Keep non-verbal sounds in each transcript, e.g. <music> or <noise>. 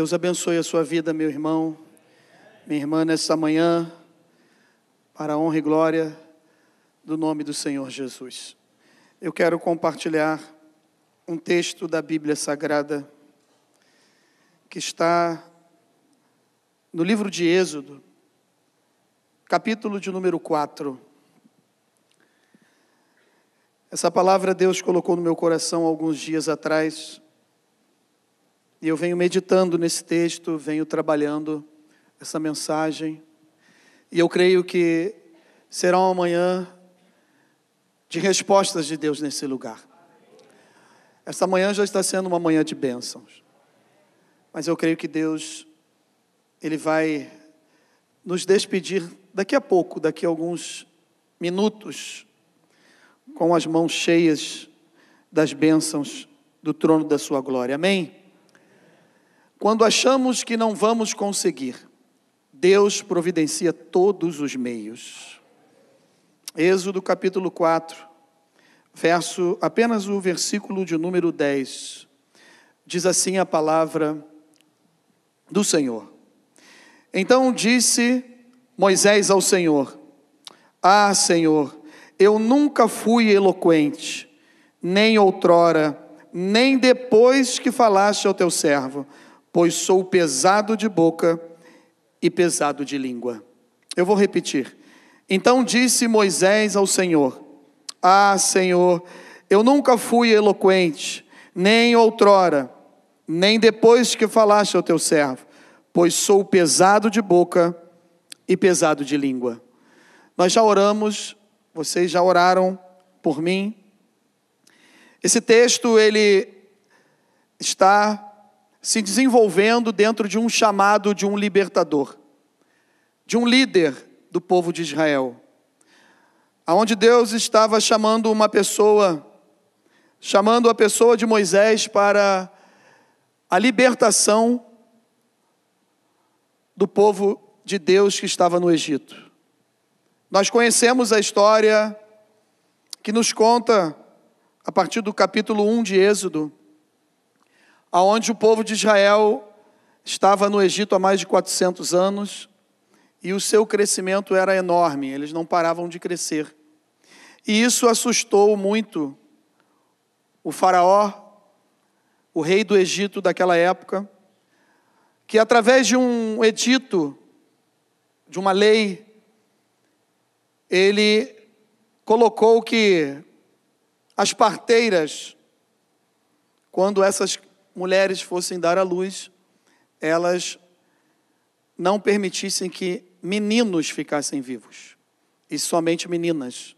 Deus abençoe a sua vida, meu irmão, minha irmã, nesta manhã, para a honra e glória do nome do Senhor Jesus. Eu quero compartilhar um texto da Bíblia Sagrada que está no livro de Êxodo, capítulo de número 4. Essa palavra Deus colocou no meu coração alguns dias atrás, e eu venho meditando nesse texto, venho trabalhando essa mensagem, e eu creio que será uma manhã de respostas de Deus nesse lugar. Essa manhã já está sendo uma manhã de bênçãos, mas eu creio que Deus, Ele vai nos despedir daqui a pouco, daqui a alguns minutos, com as mãos cheias das bênçãos do trono da Sua glória. Amém? Quando achamos que não vamos conseguir, Deus providencia todos os meios. Êxodo capítulo 4, verso, apenas o versículo de número 10. Diz assim a palavra do Senhor. Então disse Moisés ao Senhor: Ah, Senhor, eu nunca fui eloquente, nem outrora, nem depois que falaste ao teu servo pois sou pesado de boca e pesado de língua. Eu vou repetir. Então disse Moisés ao Senhor: Ah, Senhor, eu nunca fui eloquente, nem outrora, nem depois que falaste ao teu servo, pois sou pesado de boca e pesado de língua. Nós já oramos, vocês já oraram por mim. Esse texto ele está se desenvolvendo dentro de um chamado de um libertador, de um líder do povo de Israel. Aonde Deus estava chamando uma pessoa, chamando a pessoa de Moisés para a libertação do povo de Deus que estava no Egito. Nós conhecemos a história que nos conta, a partir do capítulo 1 de Êxodo, aonde o povo de Israel estava no Egito há mais de 400 anos e o seu crescimento era enorme, eles não paravam de crescer. E isso assustou muito o Faraó, o rei do Egito daquela época, que através de um edito, de uma lei, ele colocou que as parteiras, quando essas mulheres fossem dar à luz, elas não permitissem que meninos ficassem vivos, e somente meninas.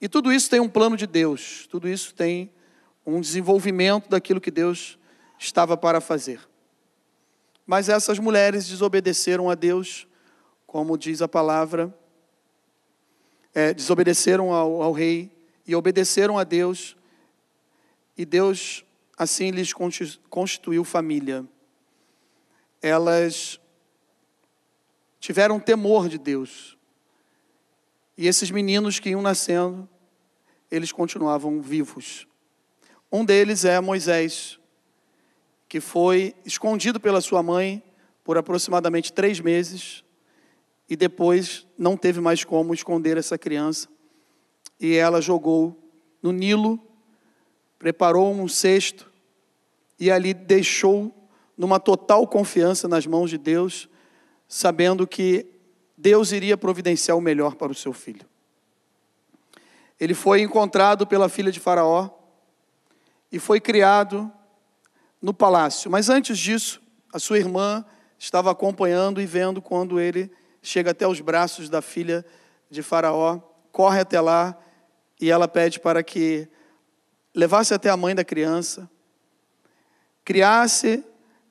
E tudo isso tem um plano de Deus, tudo isso tem um desenvolvimento daquilo que Deus estava para fazer. Mas essas mulheres desobedeceram a Deus, como diz a palavra, é, desobedeceram ao, ao rei e obedeceram a Deus, e Deus assim lhes constituiu família. Elas tiveram temor de Deus. E esses meninos que iam nascendo, eles continuavam vivos. Um deles é Moisés, que foi escondido pela sua mãe por aproximadamente três meses e depois não teve mais como esconder essa criança. E ela jogou no Nilo, preparou um cesto e ali deixou numa total confiança nas mãos de Deus, sabendo que Deus iria providenciar o melhor para o seu filho. Ele foi encontrado pela filha de Faraó e foi criado no palácio. Mas antes disso, a sua irmã estava acompanhando e vendo quando ele chega até os braços da filha de Faraó, corre até lá e ela pede para que levasse até a mãe da criança, criasse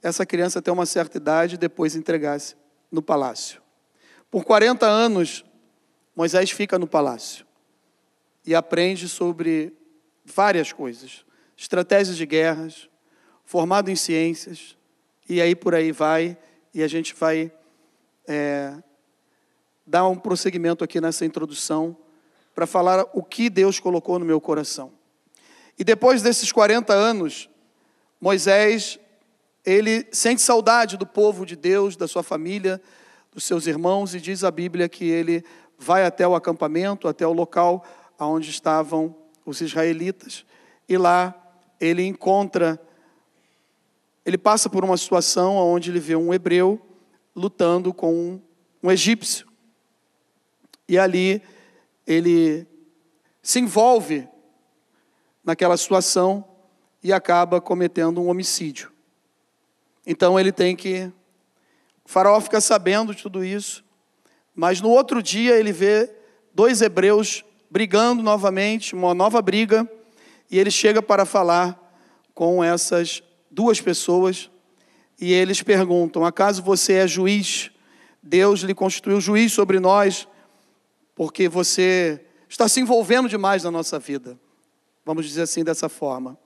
essa criança até uma certa idade e depois entregasse no palácio. Por 40 anos, Moisés fica no palácio e aprende sobre várias coisas, estratégias de guerras, formado em ciências, e aí por aí vai, e a gente vai é, dar um prosseguimento aqui nessa introdução para falar o que Deus colocou no meu coração. E depois desses 40 anos, Moisés, ele sente saudade do povo de Deus, da sua família, dos seus irmãos, e diz a Bíblia que ele vai até o acampamento, até o local onde estavam os israelitas, e lá ele encontra, ele passa por uma situação onde ele vê um hebreu lutando com um, um egípcio. E ali ele se envolve naquela situação e acaba cometendo um homicídio. Então ele tem que. O faraó fica sabendo de tudo isso, mas no outro dia ele vê dois hebreus brigando novamente, uma nova briga, e ele chega para falar com essas duas pessoas, e eles perguntam: acaso você é juiz? Deus lhe constituiu juiz sobre nós, porque você está se envolvendo demais na nossa vida. Vamos dizer assim dessa forma.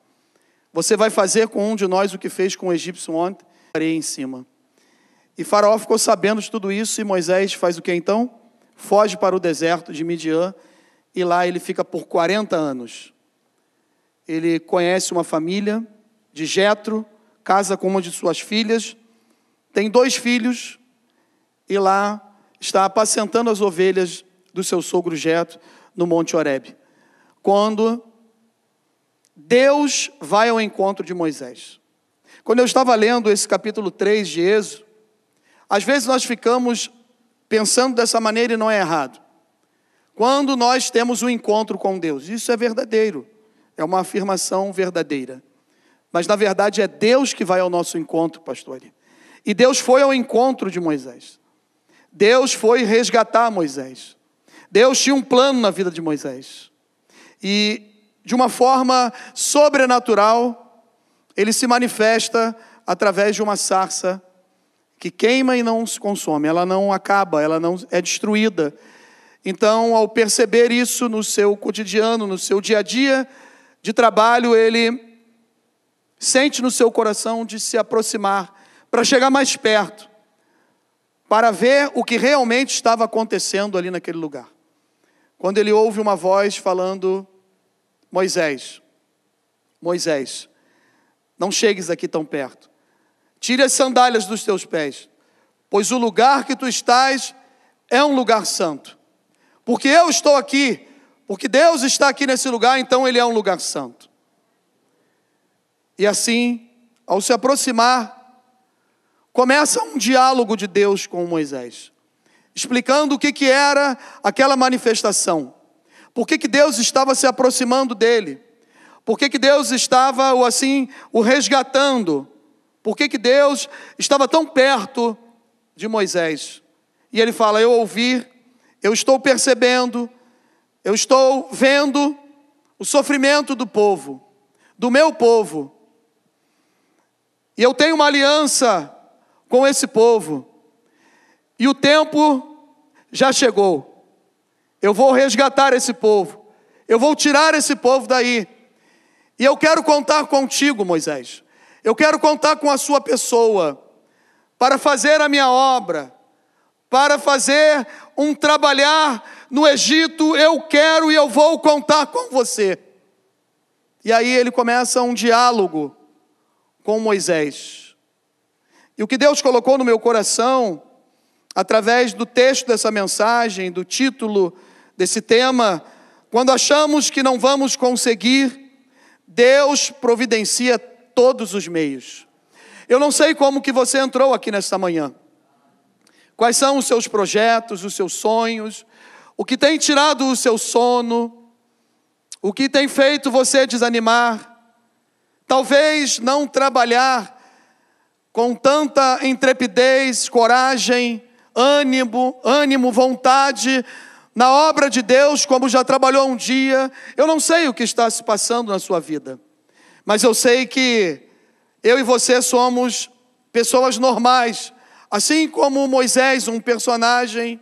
Você vai fazer com um de nós o que fez com o egípcio ontem? areia em cima. E Faraó ficou sabendo de tudo isso, e Moisés faz o que então? Foge para o deserto de Midian, e lá ele fica por 40 anos. Ele conhece uma família de Jetro, casa com uma de suas filhas, tem dois filhos, e lá está apacentando as ovelhas do seu sogro Jetro no Monte Horebe. Quando Deus vai ao encontro de Moisés. Quando eu estava lendo esse capítulo 3 de Êxodo, às vezes nós ficamos pensando dessa maneira e não é errado. Quando nós temos um encontro com Deus, isso é verdadeiro, é uma afirmação verdadeira. Mas na verdade é Deus que vai ao nosso encontro, pastor. E Deus foi ao encontro de Moisés. Deus foi resgatar Moisés. Deus tinha um plano na vida de Moisés. E de uma forma sobrenatural, ele se manifesta através de uma sarça que queima e não se consome, ela não acaba, ela não é destruída. Então, ao perceber isso no seu cotidiano, no seu dia a dia de trabalho, ele sente no seu coração de se aproximar, para chegar mais perto, para ver o que realmente estava acontecendo ali naquele lugar. Quando ele ouve uma voz falando: Moisés, Moisés, não chegues aqui tão perto. Tire as sandálias dos teus pés, pois o lugar que tu estás é um lugar santo. Porque eu estou aqui, porque Deus está aqui nesse lugar, então ele é um lugar santo. E assim, ao se aproximar, começa um diálogo de Deus com Moisés, explicando o que, que era aquela manifestação, por que, que Deus estava se aproximando dele por que, que Deus estava assim o resgatando? Por que, que Deus estava tão perto de Moisés? E ele fala: Eu ouvi, eu estou percebendo, eu estou vendo o sofrimento do povo, do meu povo. E eu tenho uma aliança com esse povo. E o tempo já chegou. Eu vou resgatar esse povo. Eu vou tirar esse povo daí. E eu quero contar contigo, Moisés. Eu quero contar com a sua pessoa para fazer a minha obra, para fazer um trabalhar no Egito. Eu quero e eu vou contar com você. E aí ele começa um diálogo com Moisés. E o que Deus colocou no meu coração, através do texto dessa mensagem, do título desse tema, quando achamos que não vamos conseguir, Deus providencia todos os meios. Eu não sei como que você entrou aqui nesta manhã. Quais são os seus projetos, os seus sonhos, o que tem tirado o seu sono, o que tem feito você desanimar, talvez não trabalhar com tanta intrepidez, coragem, ânimo, ânimo, vontade na obra de Deus, como já trabalhou um dia. Eu não sei o que está se passando na sua vida, mas eu sei que eu e você somos pessoas normais, assim como Moisés, um personagem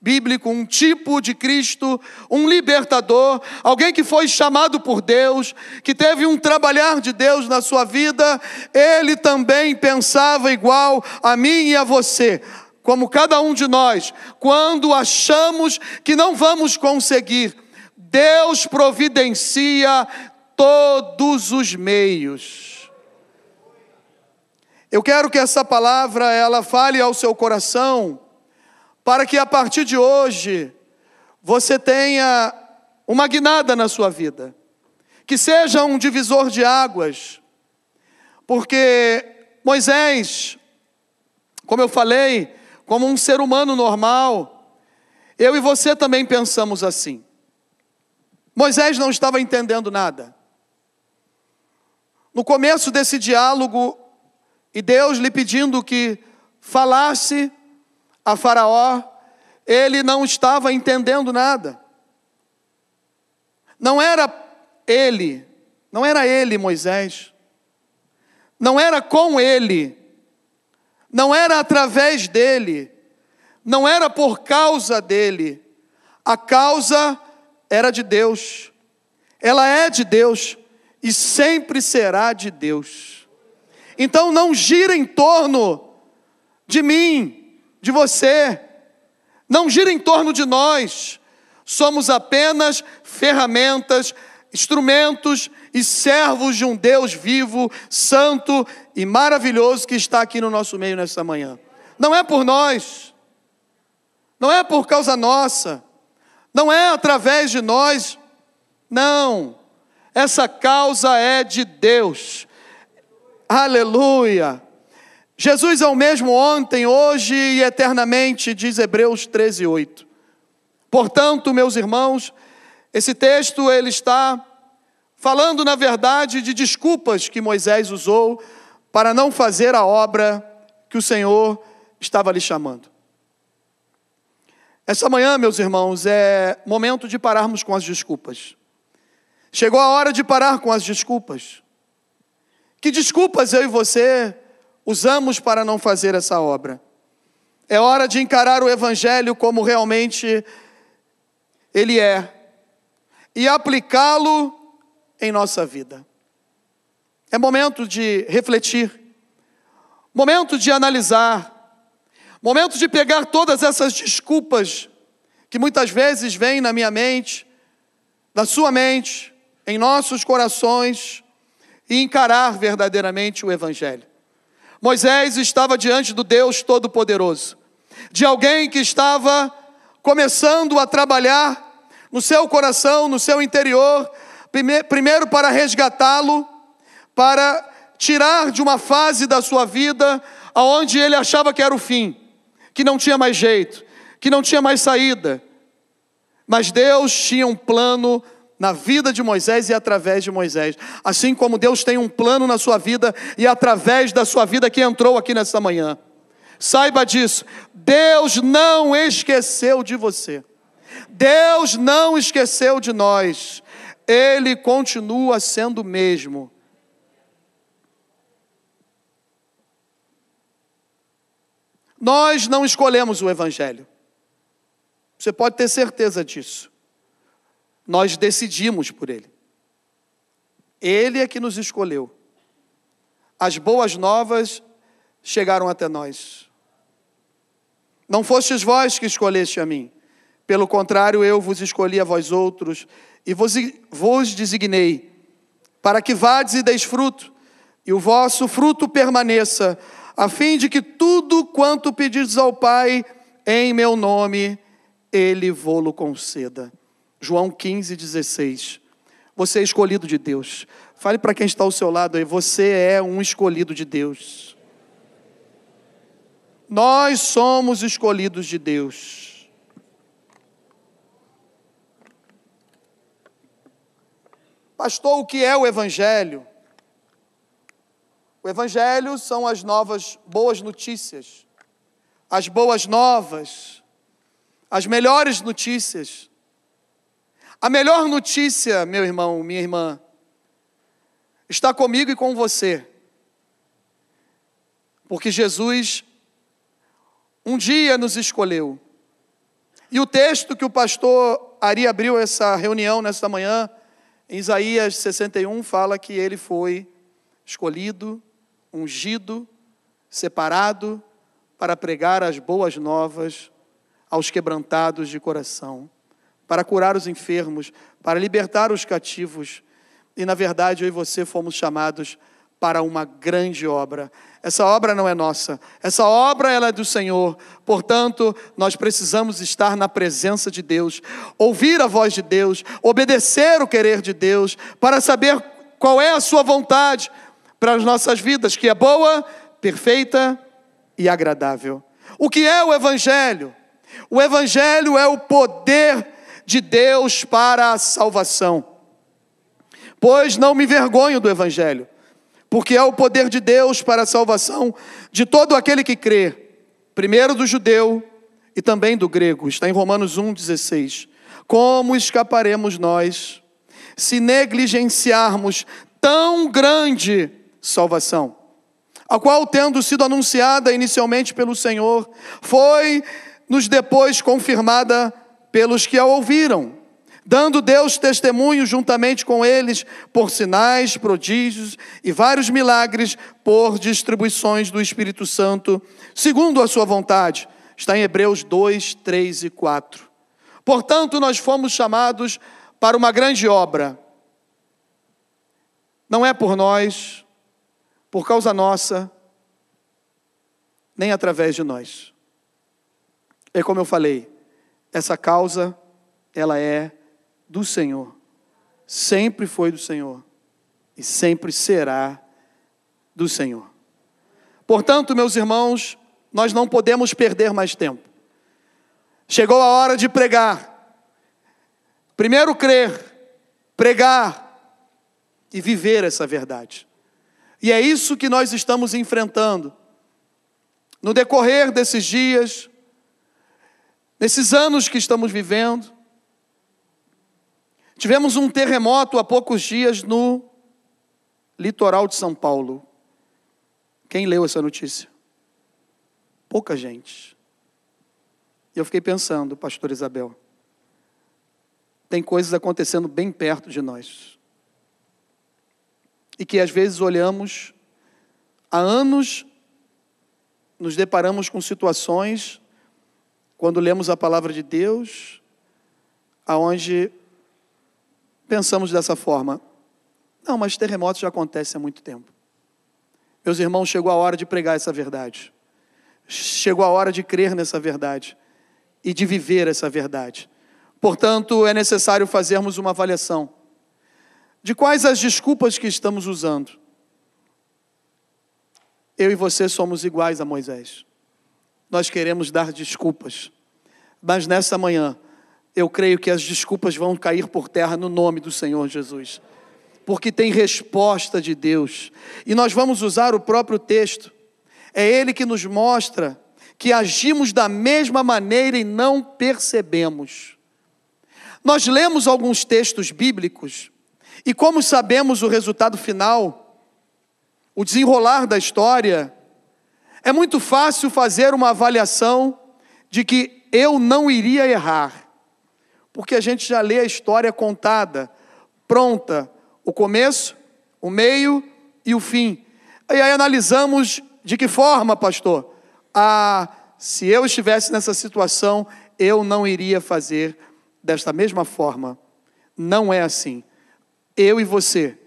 bíblico, um tipo de Cristo, um libertador, alguém que foi chamado por Deus, que teve um trabalhar de Deus na sua vida, ele também pensava igual a mim e a você como cada um de nós, quando achamos que não vamos conseguir, Deus providencia todos os meios. Eu quero que essa palavra ela fale ao seu coração, para que a partir de hoje você tenha uma guinada na sua vida, que seja um divisor de águas, porque Moisés, como eu falei, como um ser humano normal, eu e você também pensamos assim. Moisés não estava entendendo nada. No começo desse diálogo, e Deus lhe pedindo que falasse a Faraó, ele não estava entendendo nada. Não era ele, não era ele, Moisés, não era com ele, não era através dele, não era por causa dele, a causa era de Deus, ela é de Deus e sempre será de Deus. Então não gira em torno de mim, de você, não gira em torno de nós. Somos apenas ferramentas, instrumentos e servos de um Deus vivo, santo e maravilhoso que está aqui no nosso meio nesta manhã. Não é por nós, não é por causa nossa, não é através de nós, não. Essa causa é de Deus. Aleluia. Jesus é o mesmo ontem, hoje e eternamente, diz Hebreus 13, 8. Portanto, meus irmãos, esse texto ele está falando, na verdade, de desculpas que Moisés usou para não fazer a obra que o Senhor estava lhe chamando. Essa manhã, meus irmãos, é momento de pararmos com as desculpas. Chegou a hora de parar com as desculpas. Que desculpas eu e você usamos para não fazer essa obra? É hora de encarar o Evangelho como realmente ele é e aplicá-lo em nossa vida. É momento de refletir, momento de analisar, momento de pegar todas essas desculpas que muitas vezes vêm na minha mente, na sua mente, em nossos corações e encarar verdadeiramente o Evangelho. Moisés estava diante do Deus Todo-Poderoso, de alguém que estava começando a trabalhar no seu coração, no seu interior, primeiro para resgatá-lo, para tirar de uma fase da sua vida aonde ele achava que era o fim, que não tinha mais jeito, que não tinha mais saída. Mas Deus tinha um plano na vida de Moisés e através de Moisés. Assim como Deus tem um plano na sua vida e através da sua vida que entrou aqui nessa manhã. Saiba disso. Deus não esqueceu de você. Deus não esqueceu de nós. Ele continua sendo o mesmo. Nós não escolhemos o Evangelho. Você pode ter certeza disso nós decidimos por Ele. Ele é que nos escolheu. As boas novas chegaram até nós. Não fostes vós que escolheste a mim, pelo contrário, eu vos escolhi a vós outros e vos, vos designei, para que vades e deis fruto, e o vosso fruto permaneça, a fim de que tudo quanto pedires ao Pai em meu nome, Ele vô-lo conceda. João 15, 16. Você é escolhido de Deus. Fale para quem está ao seu lado aí, você é um escolhido de Deus. Nós somos escolhidos de Deus. Pastor, o que é o Evangelho? Evangelho são as novas boas notícias, as boas novas, as melhores notícias a melhor notícia, meu irmão, minha irmã, está comigo e com você. Porque Jesus um dia nos escolheu. E o texto que o pastor Ari abriu essa reunião nesta manhã, em Isaías 61, fala que ele foi escolhido, ungido, separado para pregar as boas novas aos quebrantados de coração para curar os enfermos, para libertar os cativos. E na verdade, eu e você fomos chamados para uma grande obra. Essa obra não é nossa, essa obra ela é do Senhor. Portanto, nós precisamos estar na presença de Deus, ouvir a voz de Deus, obedecer o querer de Deus, para saber qual é a sua vontade para as nossas vidas, que é boa, perfeita e agradável. O que é o evangelho? O evangelho é o poder de Deus para a salvação. Pois não me vergonho do evangelho porque é o poder de Deus para a salvação de todo aquele que crê, primeiro do judeu e também do grego. Está em Romanos 1,16. Como escaparemos nós se negligenciarmos tão grande salvação, a qual, tendo sido anunciada inicialmente pelo Senhor, foi nos depois confirmada pelos que a ouviram? dando Deus testemunho juntamente com eles por sinais, prodígios e vários milagres por distribuições do Espírito Santo, segundo a sua vontade. Está em Hebreus 2, 3 e 4. Portanto, nós fomos chamados para uma grande obra. Não é por nós, por causa nossa, nem através de nós. É como eu falei, essa causa, ela é do Senhor. Sempre foi do Senhor e sempre será do Senhor. Portanto, meus irmãos, nós não podemos perder mais tempo. Chegou a hora de pregar. Primeiro crer, pregar e viver essa verdade. E é isso que nós estamos enfrentando. No decorrer desses dias, nesses anos que estamos vivendo, Tivemos um terremoto há poucos dias no litoral de São Paulo. Quem leu essa notícia? Pouca gente. E eu fiquei pensando, pastor Isabel, tem coisas acontecendo bem perto de nós. E que às vezes olhamos, há anos nos deparamos com situações, quando lemos a palavra de Deus, aonde pensamos dessa forma. Não, mas terremotos já acontecem há muito tempo. Meus irmãos, chegou a hora de pregar essa verdade. Chegou a hora de crer nessa verdade e de viver essa verdade. Portanto, é necessário fazermos uma avaliação de quais as desculpas que estamos usando. Eu e você somos iguais a Moisés. Nós queremos dar desculpas. Mas nessa manhã, eu creio que as desculpas vão cair por terra no nome do Senhor Jesus, porque tem resposta de Deus, e nós vamos usar o próprio texto, é Ele que nos mostra que agimos da mesma maneira e não percebemos. Nós lemos alguns textos bíblicos, e como sabemos o resultado final, o desenrolar da história, é muito fácil fazer uma avaliação de que eu não iria errar porque a gente já lê a história contada, pronta, o começo, o meio e o fim. E aí analisamos de que forma, pastor? Ah, se eu estivesse nessa situação, eu não iria fazer desta mesma forma. Não é assim. Eu e você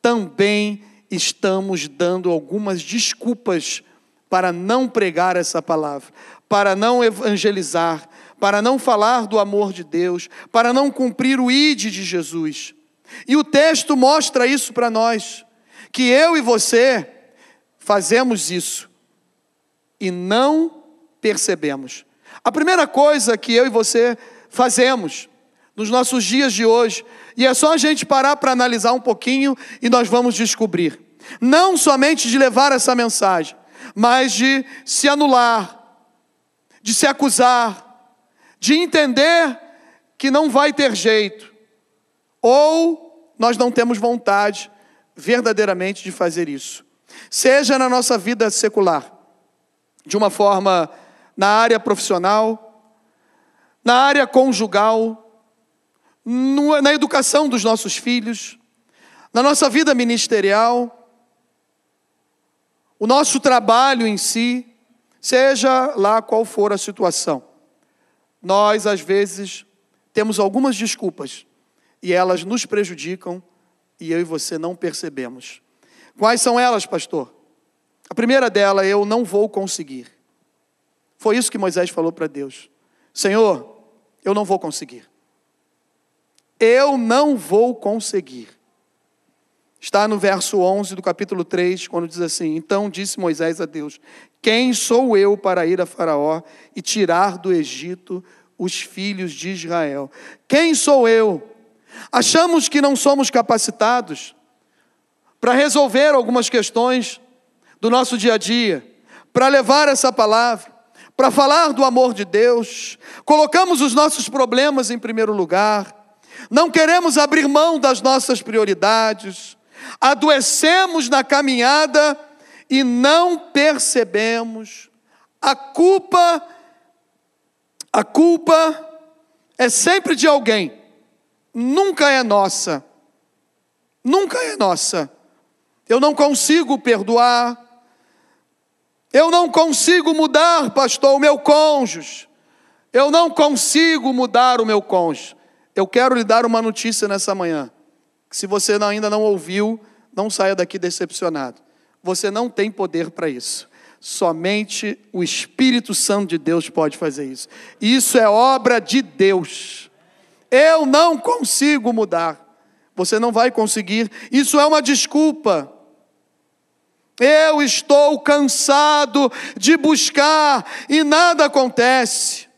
também estamos dando algumas desculpas para não pregar essa palavra, para não evangelizar, para não falar do amor de Deus, para não cumprir o ide de Jesus. E o texto mostra isso para nós, que eu e você fazemos isso e não percebemos. A primeira coisa que eu e você fazemos nos nossos dias de hoje, e é só a gente parar para analisar um pouquinho e nós vamos descobrir. Não somente de levar essa mensagem, mas de se anular, de se acusar, de entender que não vai ter jeito, ou nós não temos vontade verdadeiramente de fazer isso. Seja na nossa vida secular, de uma forma na área profissional, na área conjugal, na educação dos nossos filhos, na nossa vida ministerial, o nosso trabalho em si, seja lá qual for a situação nós às vezes temos algumas desculpas e elas nos prejudicam e eu e você não percebemos. Quais são elas, pastor? A primeira dela, eu não vou conseguir. Foi isso que Moisés falou para Deus: Senhor, eu não vou conseguir. Eu não vou conseguir. Está no verso 11 do capítulo 3, quando diz assim: Então disse Moisés a Deus: Quem sou eu para ir a Faraó e tirar do Egito os filhos de Israel? Quem sou eu? Achamos que não somos capacitados para resolver algumas questões do nosso dia a dia, para levar essa palavra, para falar do amor de Deus. Colocamos os nossos problemas em primeiro lugar. Não queremos abrir mão das nossas prioridades adoecemos na caminhada e não percebemos. A culpa, a culpa é sempre de alguém, nunca é nossa. Nunca é nossa. Eu não consigo perdoar. Eu não consigo mudar, pastor, o meu cônjuge. Eu não consigo mudar o meu cônjuge. Eu quero lhe dar uma notícia nessa manhã. Se você ainda não ouviu, não saia daqui decepcionado. Você não tem poder para isso. Somente o Espírito Santo de Deus pode fazer isso. Isso é obra de Deus. Eu não consigo mudar. Você não vai conseguir. Isso é uma desculpa. Eu estou cansado de buscar e nada acontece.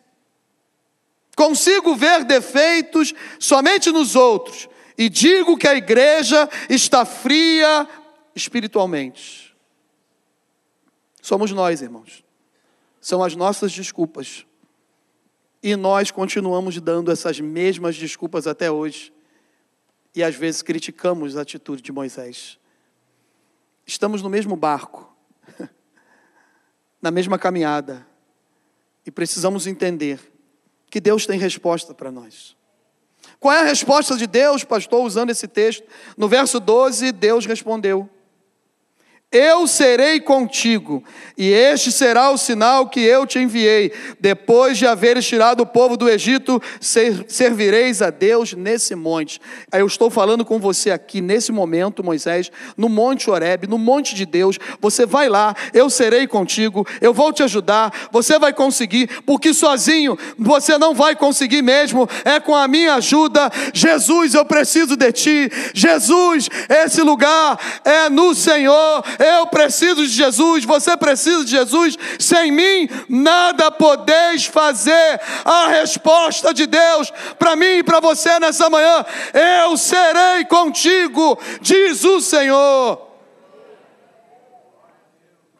Consigo ver defeitos somente nos outros, e digo que a igreja está fria espiritualmente. Somos nós, irmãos. São as nossas desculpas. E nós continuamos dando essas mesmas desculpas até hoje. E às vezes criticamos a atitude de Moisés. Estamos no mesmo barco, <laughs> na mesma caminhada. E precisamos entender que Deus tem resposta para nós. Qual é a resposta de Deus, pastor, usando esse texto? No verso 12, Deus respondeu: eu serei contigo, e este será o sinal que eu te enviei. Depois de haveres tirado o povo do Egito, servireis a Deus nesse monte. Eu estou falando com você aqui nesse momento, Moisés, no Monte Horebe, no monte de Deus. Você vai lá, eu serei contigo, eu vou te ajudar, você vai conseguir, porque sozinho você não vai conseguir mesmo, é com a minha ajuda. Jesus, eu preciso de ti. Jesus, esse lugar é no Senhor eu preciso de Jesus, você precisa de Jesus. Sem mim, nada podeis fazer. A resposta de Deus para mim e para você nessa manhã: Eu serei contigo, diz o Senhor.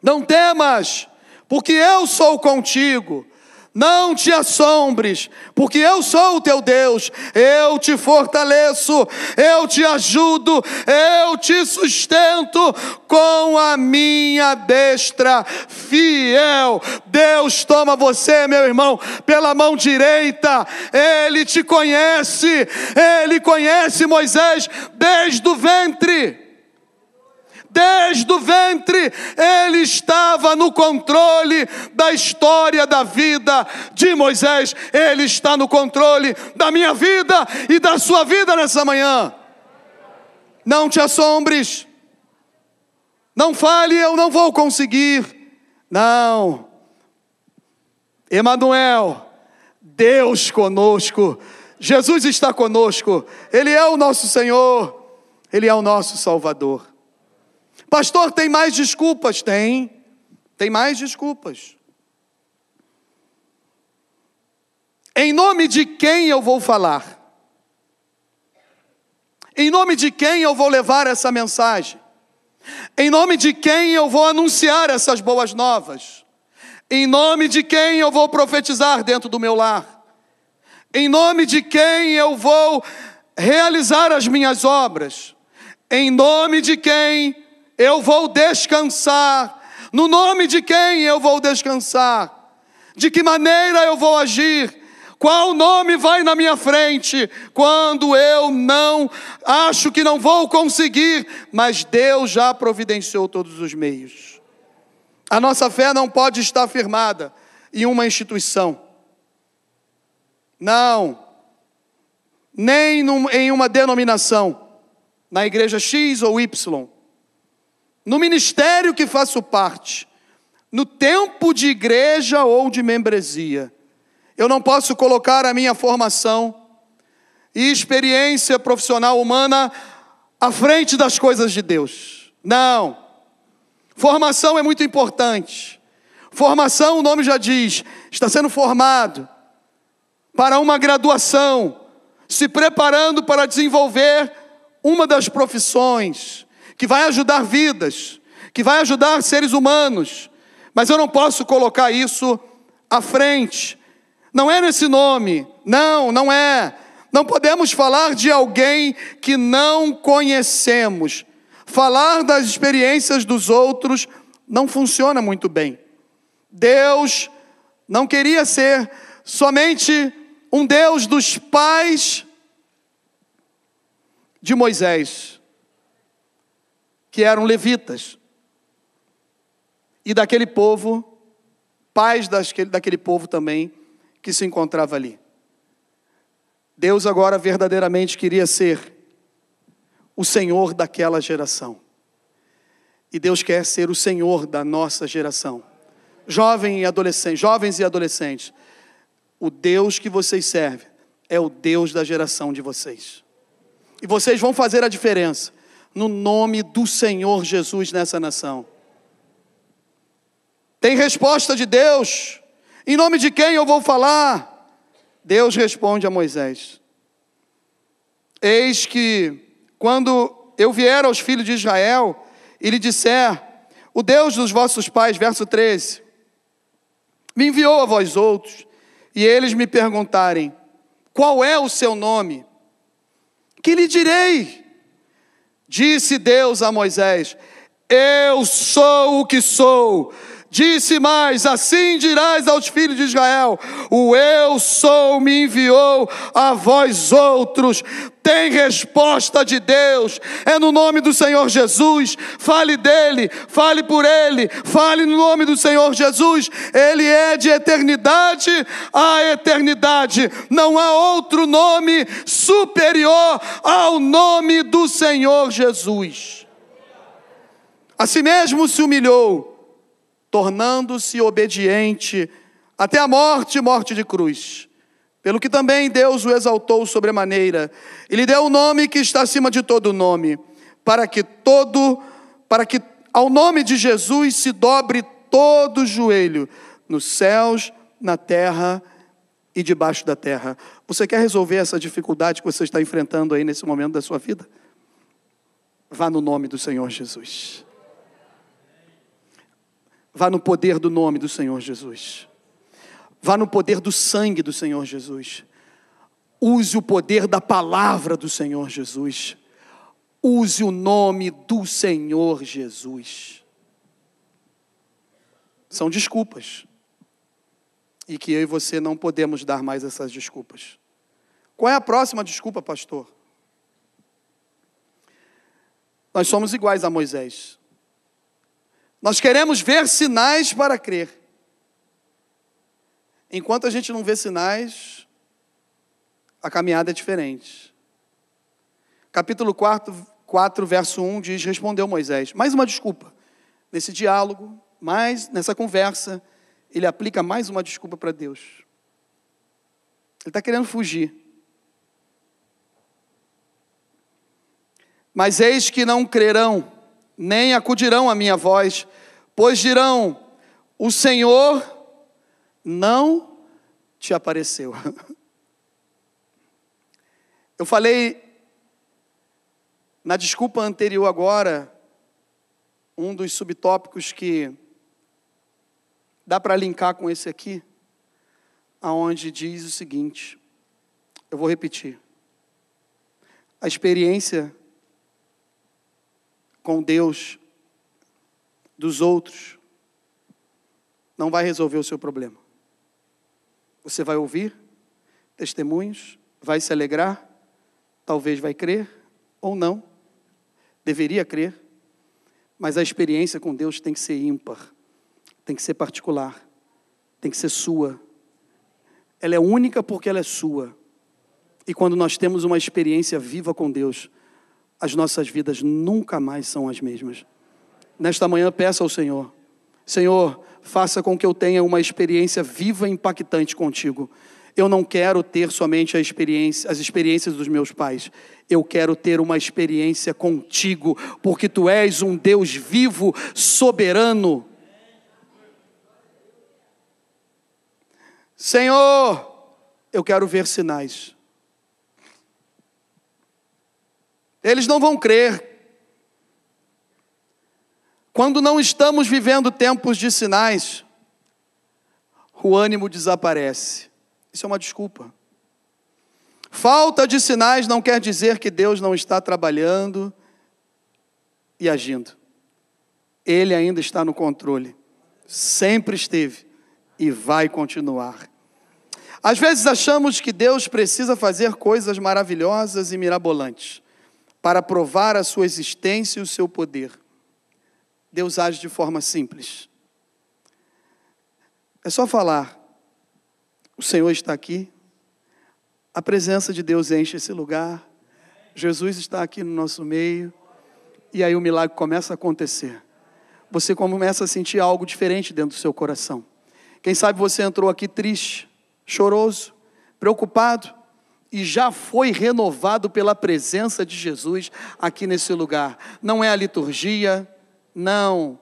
Não temas, porque eu sou contigo. Não te assombres, porque eu sou o teu Deus, eu te fortaleço, eu te ajudo, eu te sustento com a minha destra fiel. Deus toma você, meu irmão, pela mão direita, ele te conhece, ele conhece Moisés desde o ventre. Desde o ventre, ele estava no controle da história da vida de Moisés. Ele está no controle da minha vida e da sua vida nessa manhã. Não te assombres. Não fale, eu não vou conseguir. Não. Emanuel, Deus conosco. Jesus está conosco. Ele é o nosso Senhor. Ele é o nosso Salvador. Pastor, tem mais desculpas? Tem. Tem mais desculpas. Em nome de quem eu vou falar? Em nome de quem eu vou levar essa mensagem? Em nome de quem eu vou anunciar essas boas novas? Em nome de quem eu vou profetizar dentro do meu lar? Em nome de quem eu vou realizar as minhas obras? Em nome de quem eu vou descansar. No nome de quem eu vou descansar? De que maneira eu vou agir? Qual nome vai na minha frente quando eu não acho que não vou conseguir, mas Deus já providenciou todos os meios. A nossa fé não pode estar firmada em uma instituição. Não. Nem em uma denominação, na igreja X ou Y no ministério que faço parte, no tempo de igreja ou de membresia. Eu não posso colocar a minha formação e experiência profissional humana à frente das coisas de Deus. Não. Formação é muito importante. Formação, o nome já diz, está sendo formado para uma graduação, se preparando para desenvolver uma das profissões que vai ajudar vidas, que vai ajudar seres humanos, mas eu não posso colocar isso à frente. Não é nesse nome, não, não é. Não podemos falar de alguém que não conhecemos. Falar das experiências dos outros não funciona muito bem. Deus não queria ser somente um Deus dos pais de Moisés, que eram levitas, e daquele povo, pais daquele, povo também, que se encontrava ali. Deus agora verdadeiramente queria ser o Senhor daquela geração. E Deus quer ser o Senhor da nossa geração. Jovem e adolescente, jovens e adolescentes, o Deus que vocês servem é o Deus da geração de vocês. E vocês vão fazer a diferença no nome do Senhor Jesus nessa nação. Tem resposta de Deus. Em nome de quem eu vou falar? Deus responde a Moisés: Eis que, quando eu vier aos filhos de Israel e lhe disser, o Deus dos vossos pais, verso 13, me enviou a vós outros, e eles me perguntarem: qual é o seu nome? Que lhe direi? Disse Deus a Moisés: Eu sou o que sou. Disse mais: Assim dirás aos filhos de Israel: O eu sou me enviou a vós outros. Tem resposta de Deus, é no nome do Senhor Jesus. Fale dele, fale por ele, fale no nome do Senhor Jesus. Ele é de eternidade a eternidade. Não há outro nome superior ao nome do Senhor Jesus. A si mesmo se humilhou tornando-se obediente até a morte morte de cruz. Pelo que também Deus o exaltou sobremaneira, e lhe deu o um nome que está acima de todo nome, para que todo, para que ao nome de Jesus se dobre todo o joelho, nos céus, na terra e debaixo da terra. Você quer resolver essa dificuldade que você está enfrentando aí nesse momento da sua vida? Vá no nome do Senhor Jesus. Vá no poder do nome do Senhor Jesus. Vá no poder do sangue do Senhor Jesus. Use o poder da palavra do Senhor Jesus. Use o nome do Senhor Jesus. São desculpas. E que eu e você não podemos dar mais essas desculpas. Qual é a próxima desculpa, pastor? Nós somos iguais a Moisés. Nós queremos ver sinais para crer. Enquanto a gente não vê sinais, a caminhada é diferente. Capítulo 4, 4, verso 1 diz: Respondeu Moisés. Mais uma desculpa. Nesse diálogo, mais nessa conversa, ele aplica mais uma desculpa para Deus. Ele está querendo fugir. Mas eis que não crerão nem acudirão à minha voz, pois dirão: O Senhor não te apareceu. <laughs> Eu falei na desculpa anterior agora, um dos subtópicos que dá para linkar com esse aqui, aonde diz o seguinte: eu vou repetir. A experiência com Deus dos outros não vai resolver o seu problema. Você vai ouvir testemunhos, vai se alegrar, talvez vai crer ou não, deveria crer, mas a experiência com Deus tem que ser ímpar, tem que ser particular, tem que ser sua. Ela é única porque ela é sua. E quando nós temos uma experiência viva com Deus, as nossas vidas nunca mais são as mesmas. Nesta manhã, peça ao Senhor: Senhor, faça com que eu tenha uma experiência viva e impactante contigo. Eu não quero ter somente experiência, as experiências dos meus pais. Eu quero ter uma experiência contigo, porque tu és um Deus vivo, soberano. Senhor, eu quero ver sinais. Eles não vão crer. Quando não estamos vivendo tempos de sinais, o ânimo desaparece. Isso é uma desculpa. Falta de sinais não quer dizer que Deus não está trabalhando e agindo. Ele ainda está no controle. Sempre esteve e vai continuar. Às vezes achamos que Deus precisa fazer coisas maravilhosas e mirabolantes para provar a sua existência e o seu poder. Deus age de forma simples. É só falar: o Senhor está aqui, a presença de Deus enche esse lugar, Jesus está aqui no nosso meio, e aí o milagre começa a acontecer. Você começa a sentir algo diferente dentro do seu coração. Quem sabe você entrou aqui triste, choroso, preocupado, e já foi renovado pela presença de Jesus aqui nesse lugar. Não é a liturgia, não.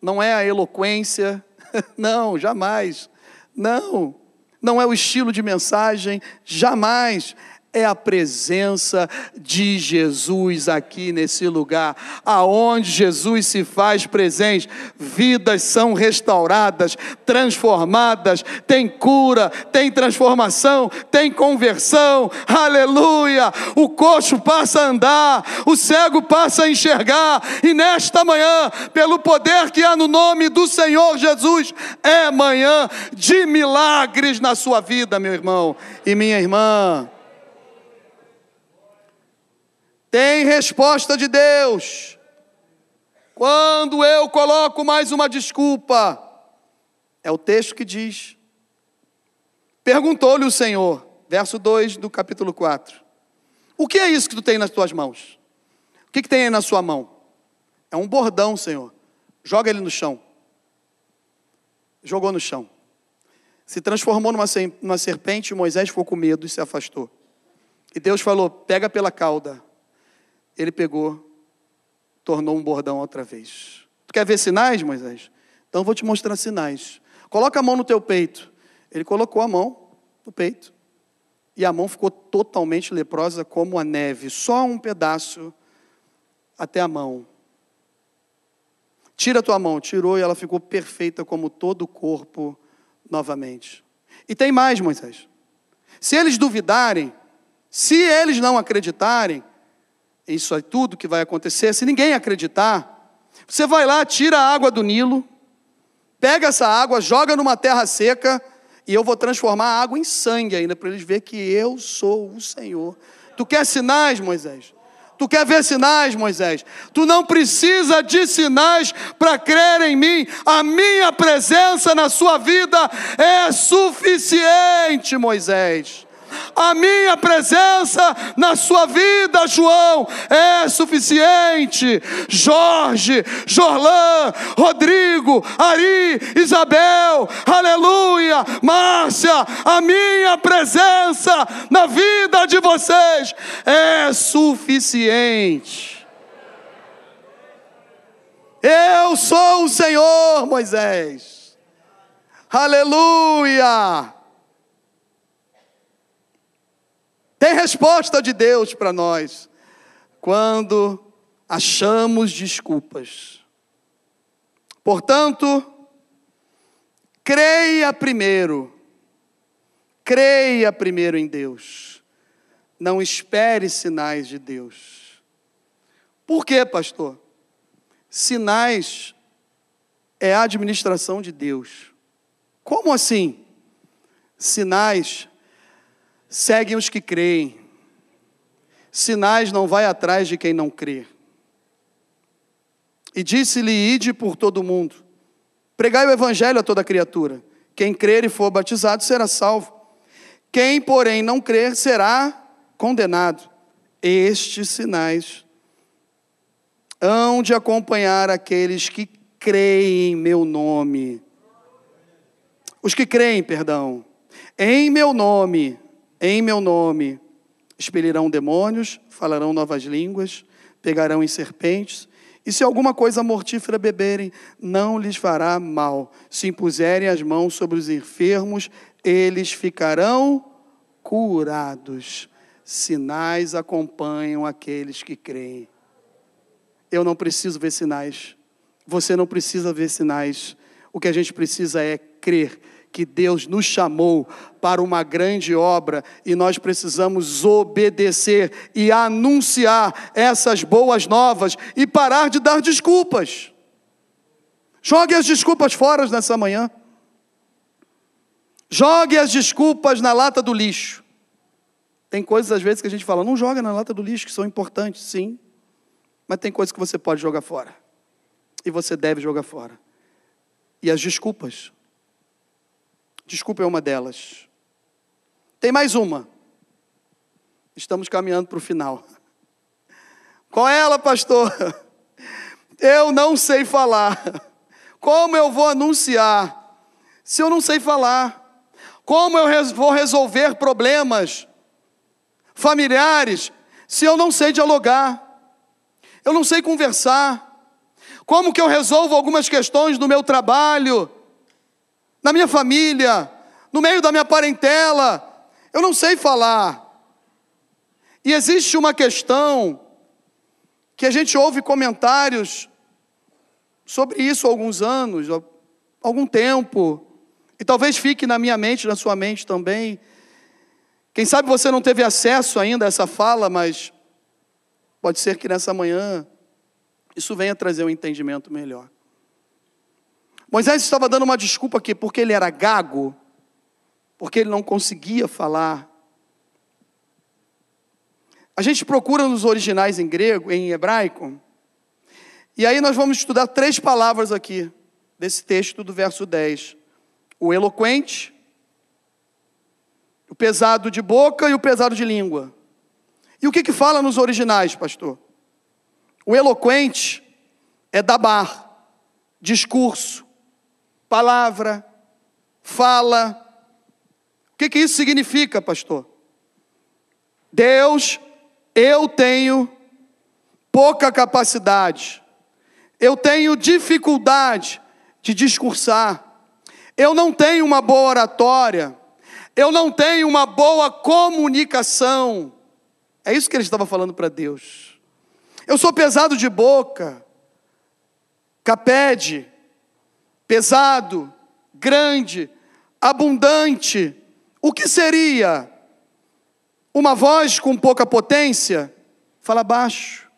Não é a eloquência, <laughs> não, jamais. Não. Não é o estilo de mensagem, jamais é a presença de Jesus aqui nesse lugar, aonde Jesus se faz presente, vidas são restauradas, transformadas, tem cura, tem transformação, tem conversão, aleluia! O coxo passa a andar, o cego passa a enxergar, e nesta manhã, pelo poder que há no nome do Senhor Jesus, é manhã de milagres na sua vida, meu irmão e minha irmã. Tem resposta de Deus. Quando eu coloco mais uma desculpa, é o texto que diz: Perguntou-lhe o Senhor, verso 2 do capítulo 4: O que é isso que tu tem nas tuas mãos? O que, que tem aí na sua mão? É um bordão, Senhor. Joga ele no chão. Jogou no chão. Se transformou numa, serpente, Moisés ficou com medo e se afastou. E Deus falou: Pega pela cauda ele pegou, tornou um bordão outra vez. Tu quer ver sinais, Moisés? Então eu vou te mostrar sinais. Coloca a mão no teu peito. Ele colocou a mão no peito. E a mão ficou totalmente leprosa como a neve, só um pedaço até a mão. Tira a tua mão, tirou e ela ficou perfeita como todo o corpo novamente. E tem mais, Moisés. Se eles duvidarem, se eles não acreditarem, isso é tudo que vai acontecer. Se ninguém acreditar, você vai lá, tira a água do Nilo, pega essa água, joga numa terra seca, e eu vou transformar a água em sangue ainda, para eles verem que eu sou o Senhor. Tu quer sinais, Moisés? Tu quer ver sinais, Moisés? Tu não precisa de sinais para crer em mim. A minha presença na sua vida é suficiente, Moisés. A minha presença na sua vida, João, é suficiente. Jorge, Jorlan, Rodrigo, Ari, Isabel, aleluia, Márcia, a minha presença na vida de vocês é suficiente. Eu sou o Senhor, Moisés. Aleluia. Tem resposta de Deus para nós quando achamos desculpas. Portanto, creia primeiro. Creia primeiro em Deus. Não espere sinais de Deus. Por quê, pastor? Sinais é a administração de Deus. Como assim? Sinais seguem os que creem. Sinais não vai atrás de quem não crê. E disse-lhe: Ide por todo o mundo, pregai o evangelho a toda criatura. Quem crer e for batizado será salvo. Quem, porém, não crer será condenado. Estes sinais hão de acompanhar aqueles que creem em meu nome. Os que creem, perdão, em meu nome, em meu nome, expelirão demônios, falarão novas línguas, pegarão em serpentes, e se alguma coisa mortífera beberem, não lhes fará mal. Se impuserem as mãos sobre os enfermos, eles ficarão curados. Sinais acompanham aqueles que creem. Eu não preciso ver sinais. Você não precisa ver sinais. O que a gente precisa é crer que Deus nos chamou para uma grande obra e nós precisamos obedecer e anunciar essas boas novas e parar de dar desculpas. Jogue as desculpas fora nessa manhã. Jogue as desculpas na lata do lixo. Tem coisas às vezes que a gente fala, não joga na lata do lixo, que são importantes, sim. Mas tem coisas que você pode jogar fora. E você deve jogar fora. E as desculpas Desculpa é uma delas. Tem mais uma. Estamos caminhando para o final. Qual é ela, pastor? Eu não sei falar. Como eu vou anunciar? Se eu não sei falar. Como eu vou resolver problemas familiares se eu não sei dialogar? Eu não sei conversar. Como que eu resolvo algumas questões do meu trabalho? Na minha família, no meio da minha parentela. Eu não sei falar. E existe uma questão que a gente ouve comentários sobre isso há alguns anos, há algum tempo, e talvez fique na minha mente, na sua mente também. Quem sabe você não teve acesso ainda a essa fala, mas pode ser que nessa manhã isso venha trazer um entendimento melhor. Moisés estava dando uma desculpa aqui, porque ele era gago, porque ele não conseguia falar. A gente procura nos originais em grego, em hebraico, e aí nós vamos estudar três palavras aqui, desse texto do verso 10: o eloquente, o pesado de boca e o pesado de língua. E o que, que fala nos originais, pastor? O eloquente é dabar, discurso, palavra, fala. O que, que isso significa, pastor? Deus, eu tenho pouca capacidade, eu tenho dificuldade de discursar, eu não tenho uma boa oratória, eu não tenho uma boa comunicação. É isso que ele estava falando para Deus. Eu sou pesado de boca, capede, pesado, grande, abundante. O que seria? Uma voz com pouca potência? Fala baixo,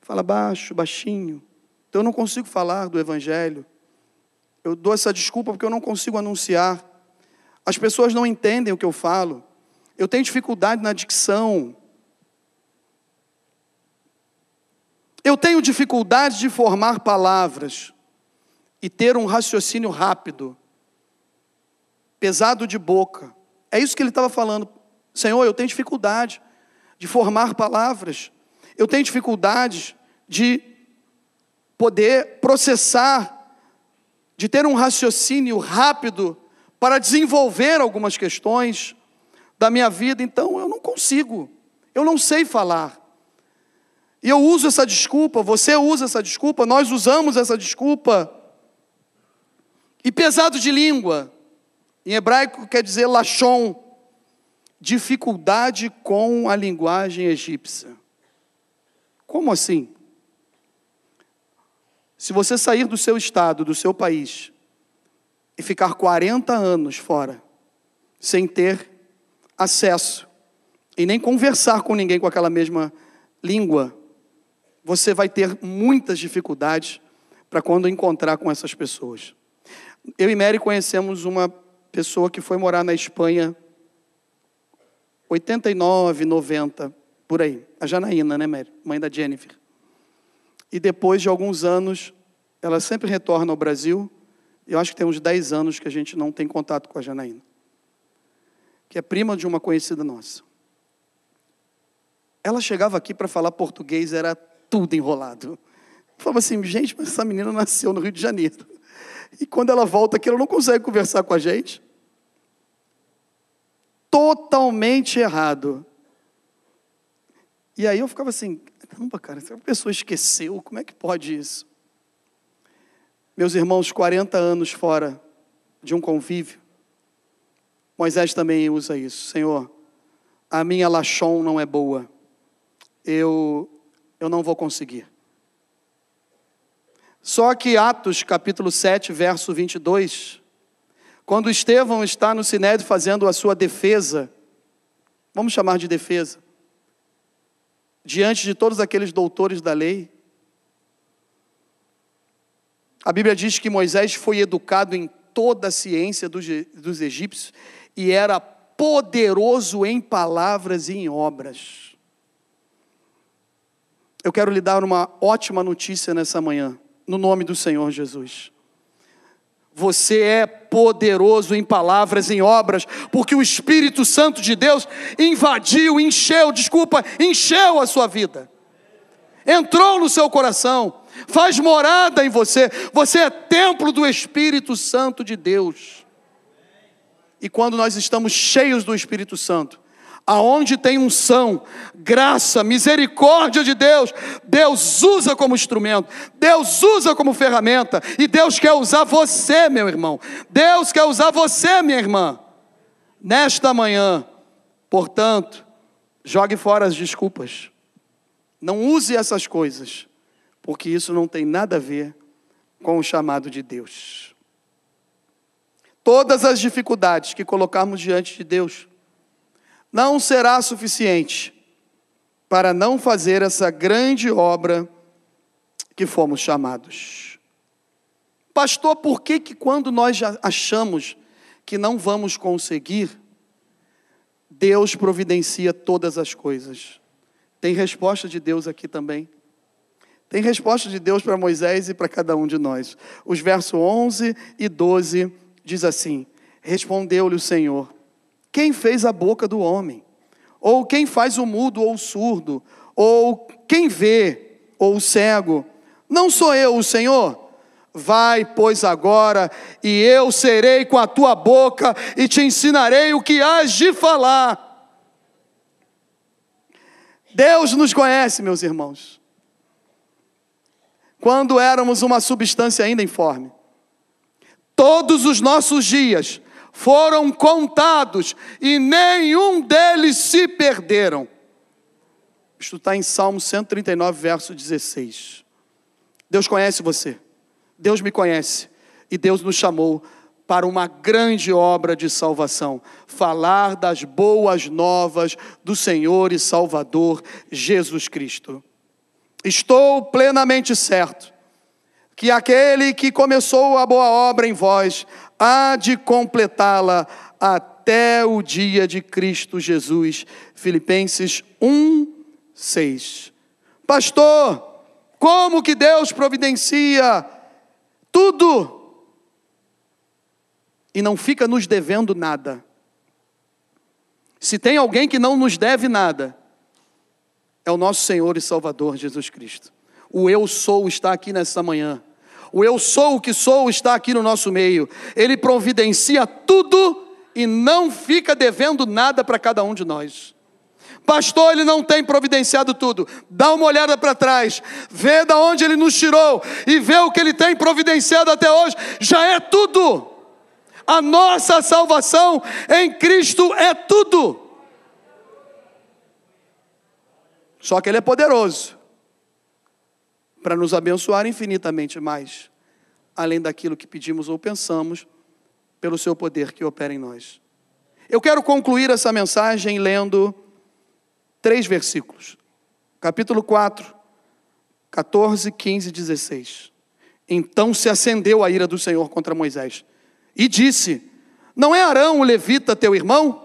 fala baixo, baixinho. Então eu não consigo falar do Evangelho. Eu dou essa desculpa porque eu não consigo anunciar. As pessoas não entendem o que eu falo. Eu tenho dificuldade na dicção. Eu tenho dificuldade de formar palavras e ter um raciocínio rápido, pesado de boca. É isso que ele estava falando. Senhor, eu tenho dificuldade de formar palavras, eu tenho dificuldade de poder processar, de ter um raciocínio rápido para desenvolver algumas questões da minha vida, então eu não consigo, eu não sei falar. E eu uso essa desculpa, você usa essa desculpa, nós usamos essa desculpa e pesado de língua, em hebraico quer dizer lachon, dificuldade com a linguagem egípcia. Como assim? Se você sair do seu estado, do seu país, e ficar 40 anos fora, sem ter acesso e nem conversar com ninguém com aquela mesma língua, você vai ter muitas dificuldades para quando encontrar com essas pessoas. Eu e Mary conhecemos uma pessoa que foi morar na Espanha 89, 90, por aí. A Janaína, né, Mary? Mãe da Jennifer. E depois de alguns anos, ela sempre retorna ao Brasil. Eu acho que tem uns 10 anos que a gente não tem contato com a Janaína. Que é prima de uma conhecida nossa. Ela chegava aqui para falar português, era tudo enrolado. Falava assim, gente, mas essa menina nasceu no Rio de Janeiro. E quando ela volta aqui, ela não consegue conversar com a gente. Totalmente errado. E aí eu ficava assim, caramba, cara, se a pessoa esqueceu, como é que pode isso? Meus irmãos, 40 anos fora de um convívio, Moisés também usa isso. Senhor, a minha lachon não é boa. Eu, eu não vou conseguir. Só que Atos capítulo 7, verso 22, quando Estevão está no Sinédrio fazendo a sua defesa, vamos chamar de defesa, diante de todos aqueles doutores da lei, a Bíblia diz que Moisés foi educado em toda a ciência dos, dos egípcios e era poderoso em palavras e em obras. Eu quero lhe dar uma ótima notícia nessa manhã, no nome do Senhor Jesus. Você é poderoso em palavras, em obras, porque o Espírito Santo de Deus invadiu, encheu, desculpa, encheu a sua vida. Entrou no seu coração, faz morada em você. Você é templo do Espírito Santo de Deus. E quando nós estamos cheios do Espírito Santo, aonde tem unção, graça, misericórdia de Deus, Deus usa como instrumento, Deus usa como ferramenta, e Deus quer usar você, meu irmão. Deus quer usar você, minha irmã. Nesta manhã, portanto, jogue fora as desculpas. Não use essas coisas, porque isso não tem nada a ver com o chamado de Deus todas as dificuldades que colocarmos diante de Deus, não será suficiente para não fazer essa grande obra que fomos chamados. Pastor, por que que quando nós achamos que não vamos conseguir, Deus providencia todas as coisas? Tem resposta de Deus aqui também. Tem resposta de Deus para Moisés e para cada um de nós. Os versos 11 e 12 diz assim: Respondeu-lhe o Senhor: Quem fez a boca do homem? Ou quem faz o mudo ou o surdo? Ou quem vê ou o cego? Não sou eu o Senhor? Vai, pois, agora, e eu serei com a tua boca e te ensinarei o que has de falar. Deus nos conhece, meus irmãos. Quando éramos uma substância ainda informe. Todos os nossos dias foram contados e nenhum deles se perderam. Isto está em Salmo 139, verso 16. Deus conhece você, Deus me conhece, e Deus nos chamou para uma grande obra de salvação falar das boas novas do Senhor e Salvador Jesus Cristo. Estou plenamente certo que aquele que começou a boa obra em vós há de completá-la até o dia de Cristo Jesus. Filipenses 1, 6. Pastor, como que Deus providencia tudo e não fica nos devendo nada? Se tem alguém que não nos deve nada, é o nosso Senhor e Salvador Jesus Cristo. O eu sou está aqui nessa manhã. O eu sou o que sou está aqui no nosso meio. Ele providencia tudo e não fica devendo nada para cada um de nós. Pastor, ele não tem providenciado tudo. Dá uma olhada para trás, vê da onde ele nos tirou e vê o que ele tem providenciado até hoje. Já é tudo. A nossa salvação em Cristo é tudo. Só que ele é poderoso para nos abençoar infinitamente mais, além daquilo que pedimos ou pensamos, pelo seu poder que opera em nós. Eu quero concluir essa mensagem lendo três versículos. Capítulo 4, 14, 15 e 16. Então se acendeu a ira do Senhor contra Moisés e disse: Não é Arão o levita teu irmão?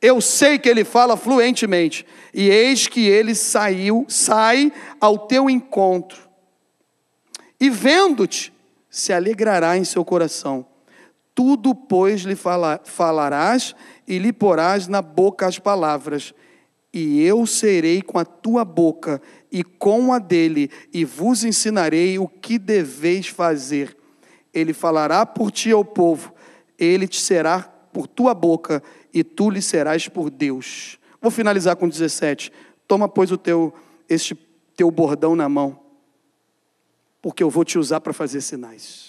Eu sei que ele fala fluentemente e eis que ele saiu, sai ao teu encontro, e vendo-te, se alegrará em seu coração. Tudo, pois, lhe fala, falarás e lhe porás na boca as palavras, e eu serei com a tua boca e com a dele, e vos ensinarei o que deveis fazer. Ele falará por ti ao povo, ele te será por tua boca, e tu lhe serás por Deus. Vou finalizar com 17. Toma, pois, o teu, este teu bordão na mão, porque eu vou te usar para fazer sinais.